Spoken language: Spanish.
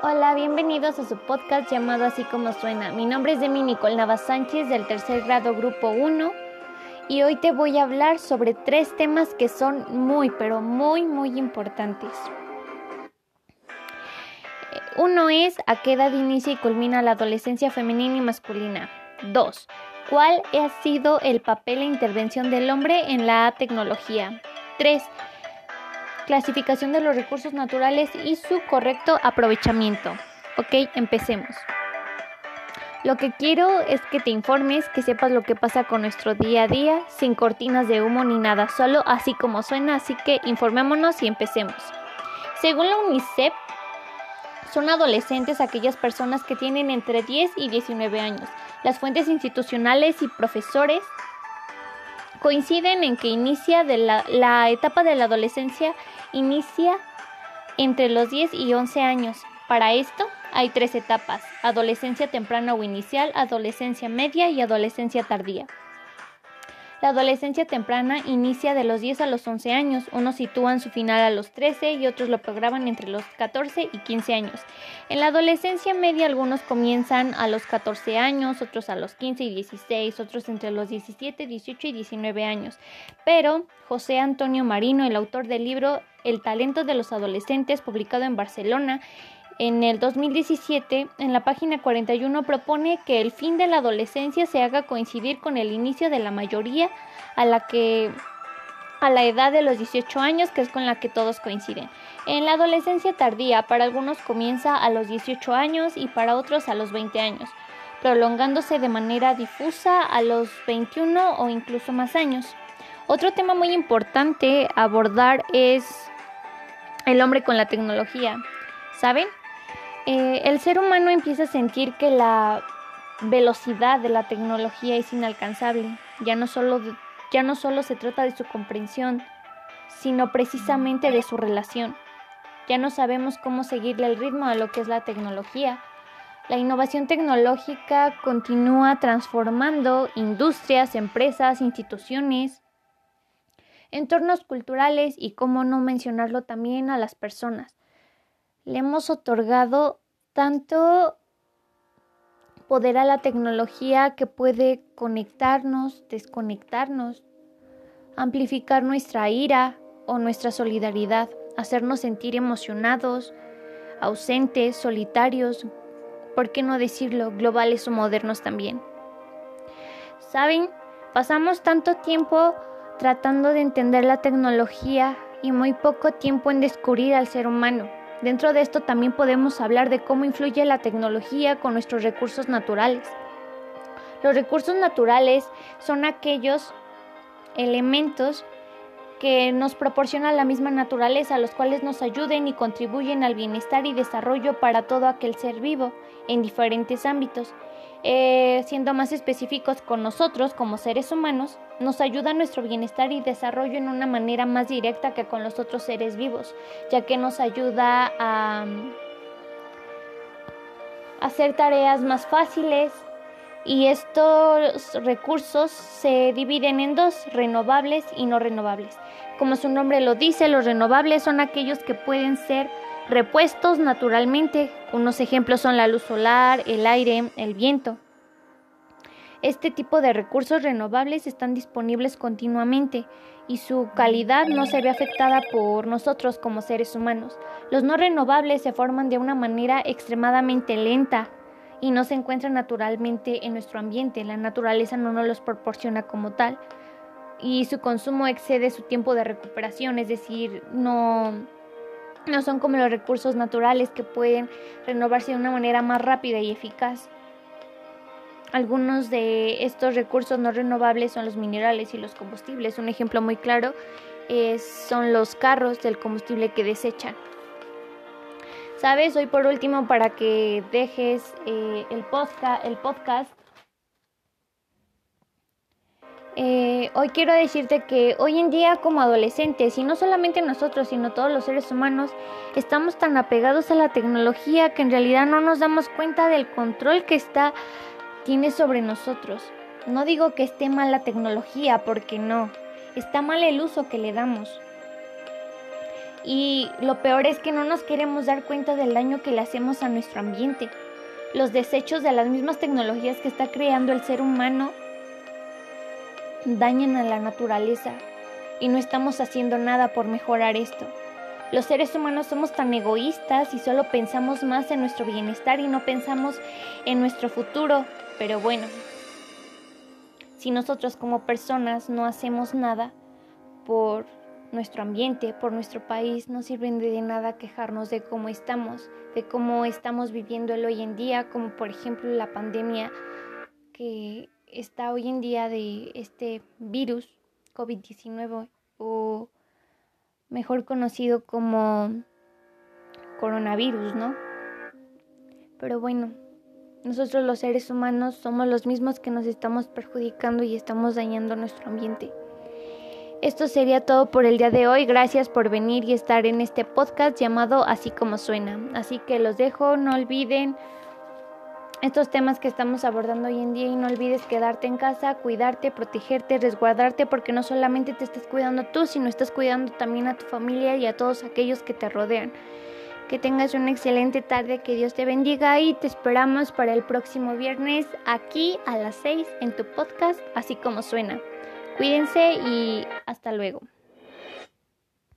Hola, bienvenidos a su podcast llamado Así como suena. Mi nombre es Demi Nicole Navas Sánchez del tercer grado grupo 1 y hoy te voy a hablar sobre tres temas que son muy, pero muy, muy importantes. Uno es a qué edad inicia y culmina la adolescencia femenina y masculina. Dos, ¿cuál ha sido el papel e intervención del hombre en la tecnología? Tres, clasificación de los recursos naturales y su correcto aprovechamiento. Ok, empecemos. Lo que quiero es que te informes, que sepas lo que pasa con nuestro día a día, sin cortinas de humo ni nada, solo así como suena, así que informémonos y empecemos. Según la UNICEF, son adolescentes aquellas personas que tienen entre 10 y 19 años. Las fuentes institucionales y profesores coinciden en que inicia de la, la etapa de la adolescencia inicia entre los 10 y 11 años. Para esto hay tres etapas, adolescencia temprana o inicial, adolescencia media y adolescencia tardía. La adolescencia temprana inicia de los 10 a los 11 años, unos sitúan su final a los 13 y otros lo programan entre los 14 y 15 años. En la adolescencia media algunos comienzan a los 14 años, otros a los 15 y 16, otros entre los 17, 18 y 19 años. Pero José Antonio Marino, el autor del libro El talento de los adolescentes, publicado en Barcelona, en el 2017, en la página 41 propone que el fin de la adolescencia se haga coincidir con el inicio de la mayoría a la que a la edad de los 18 años, que es con la que todos coinciden. En la adolescencia tardía, para algunos comienza a los 18 años y para otros a los 20 años, prolongándose de manera difusa a los 21 o incluso más años. Otro tema muy importante abordar es el hombre con la tecnología. ¿Saben? Eh, el ser humano empieza a sentir que la velocidad de la tecnología es inalcanzable. Ya no solo, ya no solo se trata de su comprensión, sino precisamente de su relación. Ya no sabemos cómo seguirle el ritmo a lo que es la tecnología. La innovación tecnológica continúa transformando industrias, empresas, instituciones, entornos culturales y, cómo no mencionarlo también, a las personas le hemos otorgado tanto poder a la tecnología que puede conectarnos, desconectarnos, amplificar nuestra ira o nuestra solidaridad, hacernos sentir emocionados, ausentes, solitarios, ¿por qué no decirlo? Globales o modernos también. ¿Saben? Pasamos tanto tiempo tratando de entender la tecnología y muy poco tiempo en descubrir al ser humano. Dentro de esto también podemos hablar de cómo influye la tecnología con nuestros recursos naturales. Los recursos naturales son aquellos elementos que nos proporciona la misma naturaleza, los cuales nos ayuden y contribuyen al bienestar y desarrollo para todo aquel ser vivo en diferentes ámbitos. Eh, siendo más específicos con nosotros como seres humanos, nos ayuda a nuestro bienestar y desarrollo en una manera más directa que con los otros seres vivos, ya que nos ayuda a hacer tareas más fáciles y estos recursos se dividen en dos, renovables y no renovables. Como su nombre lo dice, los renovables son aquellos que pueden ser repuestos naturalmente. Unos ejemplos son la luz solar, el aire, el viento. Este tipo de recursos renovables están disponibles continuamente y su calidad no se ve afectada por nosotros como seres humanos. Los no renovables se forman de una manera extremadamente lenta y no se encuentran naturalmente en nuestro ambiente. La naturaleza no nos los proporciona como tal y su consumo excede su tiempo de recuperación, es decir, no no son como los recursos naturales que pueden renovarse de una manera más rápida y eficaz. Algunos de estos recursos no renovables son los minerales y los combustibles. Un ejemplo muy claro es, son los carros del combustible que desechan. ¿Sabes? Hoy por último, para que dejes eh, el, podcast, el podcast eh, hoy quiero decirte que hoy en día como adolescentes, y no solamente nosotros, sino todos los seres humanos, estamos tan apegados a la tecnología que en realidad no nos damos cuenta del control que está tiene sobre nosotros. No digo que esté mal la tecnología, porque no, está mal el uso que le damos. Y lo peor es que no nos queremos dar cuenta del daño que le hacemos a nuestro ambiente. Los desechos de las mismas tecnologías que está creando el ser humano dañan a la naturaleza y no estamos haciendo nada por mejorar esto. Los seres humanos somos tan egoístas y solo pensamos más en nuestro bienestar y no pensamos en nuestro futuro. Pero bueno, si nosotros como personas no hacemos nada por nuestro ambiente, por nuestro país, no sirven de nada quejarnos de cómo estamos, de cómo estamos viviendo el hoy en día, como por ejemplo la pandemia que está hoy en día de este virus COVID-19 o mejor conocido como coronavirus, ¿no? Pero bueno, nosotros los seres humanos somos los mismos que nos estamos perjudicando y estamos dañando nuestro ambiente. Esto sería todo por el día de hoy. Gracias por venir y estar en este podcast llamado Así como suena. Así que los dejo, no olviden estos temas que estamos abordando hoy en día y no olvides quedarte en casa, cuidarte, protegerte, resguardarte, porque no solamente te estás cuidando tú, sino estás cuidando también a tu familia y a todos aquellos que te rodean. Que tengas una excelente tarde, que Dios te bendiga y te esperamos para el próximo viernes aquí a las 6 en tu podcast, así como suena. Cuídense y hasta luego.